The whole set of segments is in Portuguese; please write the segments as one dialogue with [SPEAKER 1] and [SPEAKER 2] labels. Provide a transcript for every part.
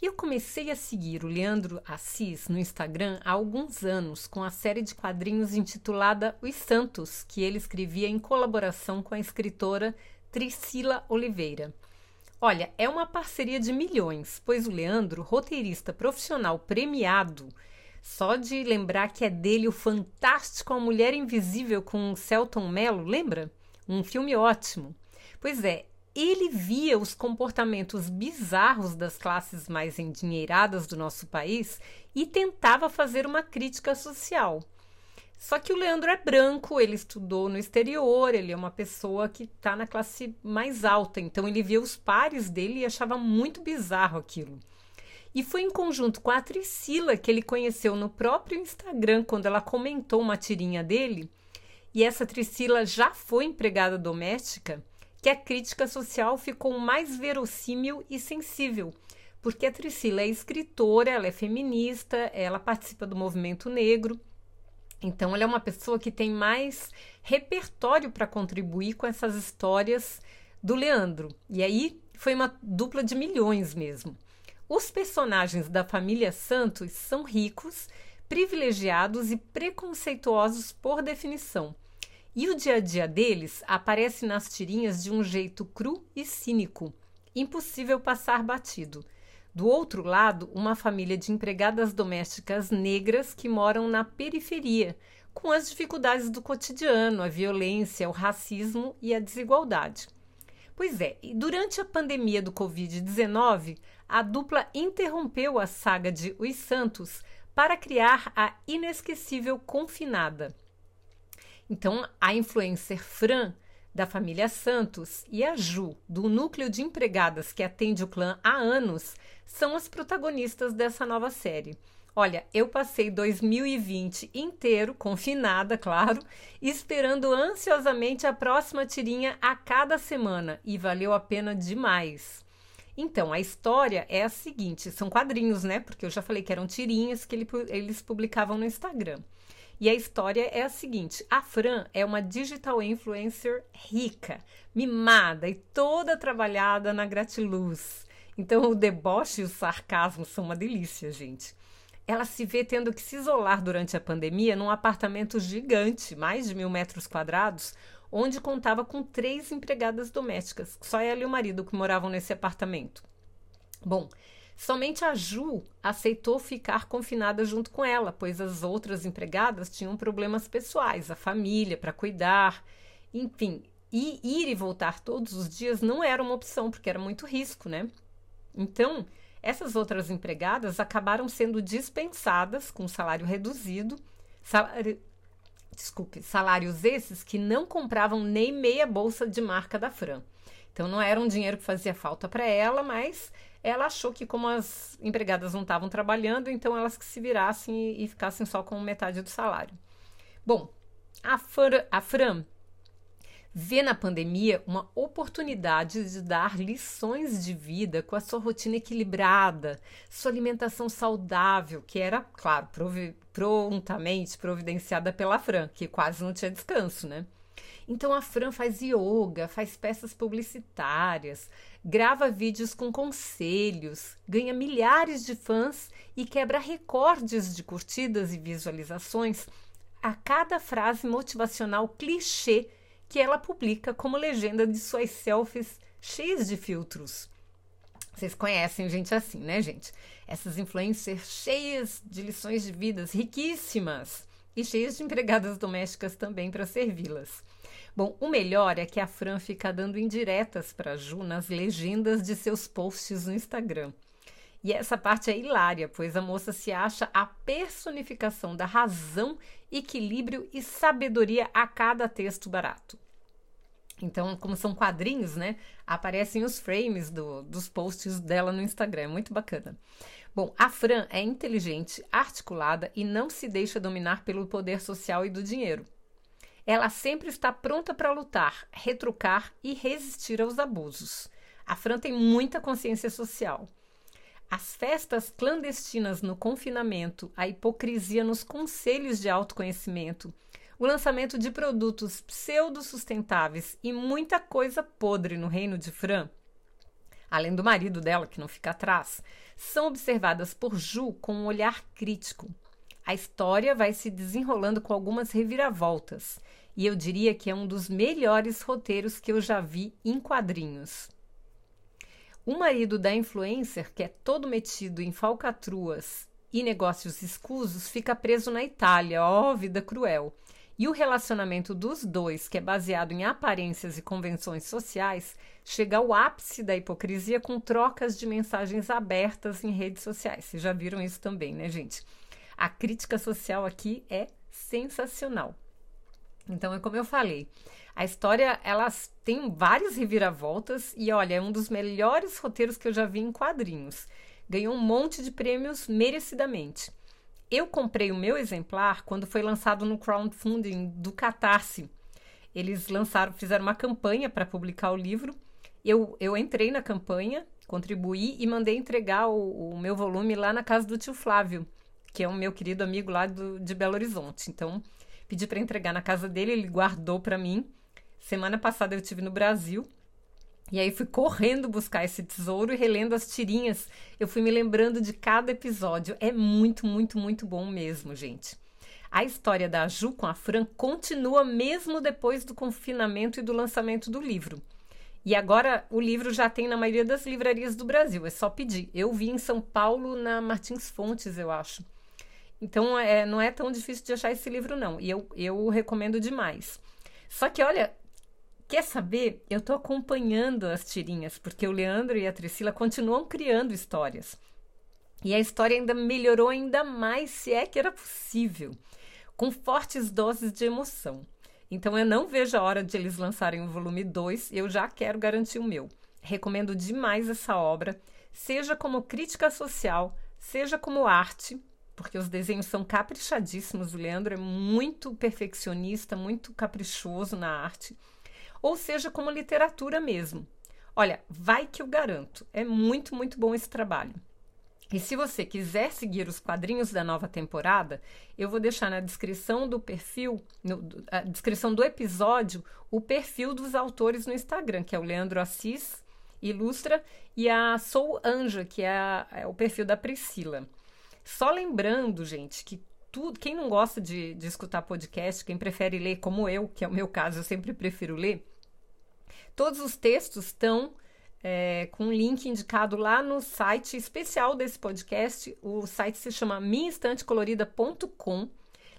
[SPEAKER 1] Eu comecei a seguir o Leandro Assis no Instagram há alguns anos com a série de quadrinhos intitulada Os Santos, que ele escrevia em colaboração com a escritora Tricila Oliveira. Olha, é uma parceria de milhões, pois o Leandro, roteirista profissional premiado, só de lembrar que é dele o fantástico A Mulher Invisível com Celton Mello, lembra? Um filme ótimo. Pois é, ele via os comportamentos bizarros das classes mais endinheiradas do nosso país e tentava fazer uma crítica social. Só que o Leandro é branco, ele estudou no exterior, ele é uma pessoa que está na classe mais alta, então ele via os pares dele e achava muito bizarro aquilo. E foi em conjunto com a Tricila que ele conheceu no próprio Instagram, quando ela comentou uma tirinha dele. E essa Tricila já foi empregada doméstica que a crítica social ficou mais verossímil e sensível, porque a Tricila é escritora, ela é feminista, ela participa do movimento negro. Então, ela é uma pessoa que tem mais repertório para contribuir com essas histórias do Leandro. E aí foi uma dupla de milhões mesmo. Os personagens da família Santos são ricos, privilegiados e preconceituosos por definição. E o dia a dia deles aparece nas tirinhas de um jeito cru e cínico, impossível passar batido. Do outro lado, uma família de empregadas domésticas negras que moram na periferia, com as dificuldades do cotidiano, a violência, o racismo e a desigualdade. Pois é, e durante a pandemia do Covid-19, a dupla interrompeu a saga de Os Santos para criar a inesquecível Confinada então, a influencer Fran, da família Santos, e a Ju, do núcleo de empregadas que atende o clã há anos, são as protagonistas dessa nova série. Olha, eu passei 2020 inteiro, confinada, claro, esperando ansiosamente a próxima tirinha a cada semana e valeu a pena demais. Então, a história é a seguinte: são quadrinhos, né? Porque eu já falei que eram tirinhas que ele, eles publicavam no Instagram. E a história é a seguinte: a Fran é uma digital influencer rica, mimada e toda trabalhada na gratiluz. Então o deboche e o sarcasmo são uma delícia, gente. Ela se vê tendo que se isolar durante a pandemia num apartamento gigante, mais de mil metros quadrados, onde contava com três empregadas domésticas. Só ela e o marido que moravam nesse apartamento. Bom, Somente a Ju aceitou ficar confinada junto com ela, pois as outras empregadas tinham problemas pessoais, a família para cuidar, enfim. E ir e voltar todos os dias não era uma opção, porque era muito risco, né? Então, essas outras empregadas acabaram sendo dispensadas com salário reduzido, salário, desculpe, salários esses que não compravam nem meia bolsa de marca da Fran. Então não era um dinheiro que fazia falta para ela, mas ela achou que como as empregadas não estavam trabalhando, então elas que se virassem e, ficassem só com metade do salário. Bom, a, Fran, a Fran vê na pandemia uma oportunidade de dar lições de vida com a sua rotina equilibrada, sua alimentação saudável, que era, claro, provi prontamente providenciada pela Fran, que quase não tinha descanso, né? Então a Fran faz yoga, faz peças publicitárias, grava vídeos com conselhos, ganha milhares de fãs e quebra recordes de curtidas e visualizações a cada frase motivacional clichê que ela publica como legenda de suas selfies cheias de filtros. Vocês conhecem gente assim, né, gente? Essas influencers cheias de lições de vidas riquíssimas e cheias de empregadas domésticas também para servi-las. Bom, o melhor é que a Fran fica dando indiretas para Ju nas legendas de seus posts no Instagram. E essa parte é hilária, pois a moça se acha a personificação da razão, equilíbrio e sabedoria a cada texto barato. Então, como são quadrinhos, né? Aparecem os frames do, dos posts dela no Instagram. É muito bacana. Bom, a Fran é inteligente, articulada e não se deixa dominar pelo poder social e do dinheiro. Ela sempre está pronta para lutar, retrucar e resistir aos abusos. A Fran tem muita consciência social. As festas clandestinas no confinamento, a hipocrisia nos conselhos de autoconhecimento, o lançamento de produtos pseudo-sustentáveis e muita coisa podre no reino de Fran, além do marido dela que não fica atrás, são observadas por Ju com um olhar crítico. A história vai se desenrolando com algumas reviravoltas, e eu diria que é um dos melhores roteiros que eu já vi em quadrinhos. O marido da influencer, que é todo metido em falcatruas e negócios escusos, fica preso na Itália. Ó, oh, vida cruel. E o relacionamento dos dois, que é baseado em aparências e convenções sociais, chega ao ápice da hipocrisia com trocas de mensagens abertas em redes sociais. Vocês já viram isso também, né, gente? A crítica social aqui é sensacional. Então, é como eu falei, a história, elas tem várias reviravoltas e olha, é um dos melhores roteiros que eu já vi em quadrinhos. Ganhou um monte de prêmios merecidamente. Eu comprei o meu exemplar quando foi lançado no crowdfunding do Catarse. Eles lançaram, fizeram uma campanha para publicar o livro. Eu, eu entrei na campanha, contribuí e mandei entregar o, o meu volume lá na casa do tio Flávio, que é um meu querido amigo lá do, de Belo Horizonte. Então, pedi para entregar na casa dele, ele guardou para mim Semana passada eu estive no Brasil e aí fui correndo buscar esse tesouro e relendo as tirinhas. Eu fui me lembrando de cada episódio. É muito, muito, muito bom mesmo, gente. A história da Ju com a Fran continua mesmo depois do confinamento e do lançamento do livro. E agora o livro já tem na maioria das livrarias do Brasil, é só pedir. Eu vi em São Paulo, na Martins Fontes, eu acho. Então é, não é tão difícil de achar esse livro, não. E eu, eu recomendo demais. Só que, olha, Quer saber? Eu estou acompanhando as tirinhas, porque o Leandro e a Priscila continuam criando histórias. E a história ainda melhorou ainda mais, se é que era possível, com fortes doses de emoção. Então eu não vejo a hora de eles lançarem o volume 2, eu já quero garantir o meu. Recomendo demais essa obra, seja como crítica social, seja como arte, porque os desenhos são caprichadíssimos. O Leandro é muito perfeccionista, muito caprichoso na arte ou seja como literatura mesmo. Olha, vai que eu garanto, é muito, muito bom esse trabalho. E se você quiser seguir os quadrinhos da nova temporada, eu vou deixar na descrição do perfil, no, a descrição do episódio, o perfil dos autores no Instagram, que é o Leandro Assis, ilustra, e a Sou Anja, que é, a, é o perfil da Priscila. Só lembrando, gente, que tudo, quem não gosta de, de escutar podcast, quem prefere ler como eu, que é o meu caso, eu sempre prefiro ler, todos os textos estão é, com um link indicado lá no site especial desse podcast. O site se chama minhaestantecolorida.com.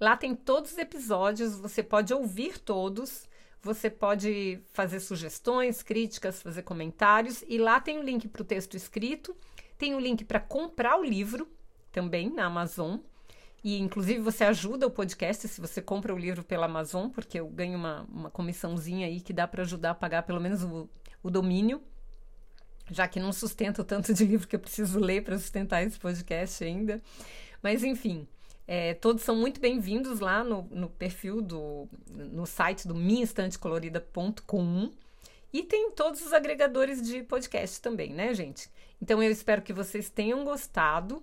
[SPEAKER 1] Lá tem todos os episódios, você pode ouvir todos, você pode fazer sugestões, críticas, fazer comentários, e lá tem o link para o texto escrito, tem o link para comprar o livro também na Amazon. E, inclusive, você ajuda o podcast se você compra o livro pela Amazon, porque eu ganho uma, uma comissãozinha aí que dá para ajudar a pagar pelo menos o, o domínio, já que não sustento tanto de livro que eu preciso ler para sustentar esse podcast ainda. Mas, enfim, é, todos são muito bem-vindos lá no, no, perfil do no site do minhaestantecolorida.com e tem todos os agregadores de podcast também, né, gente? Então eu espero que vocês tenham gostado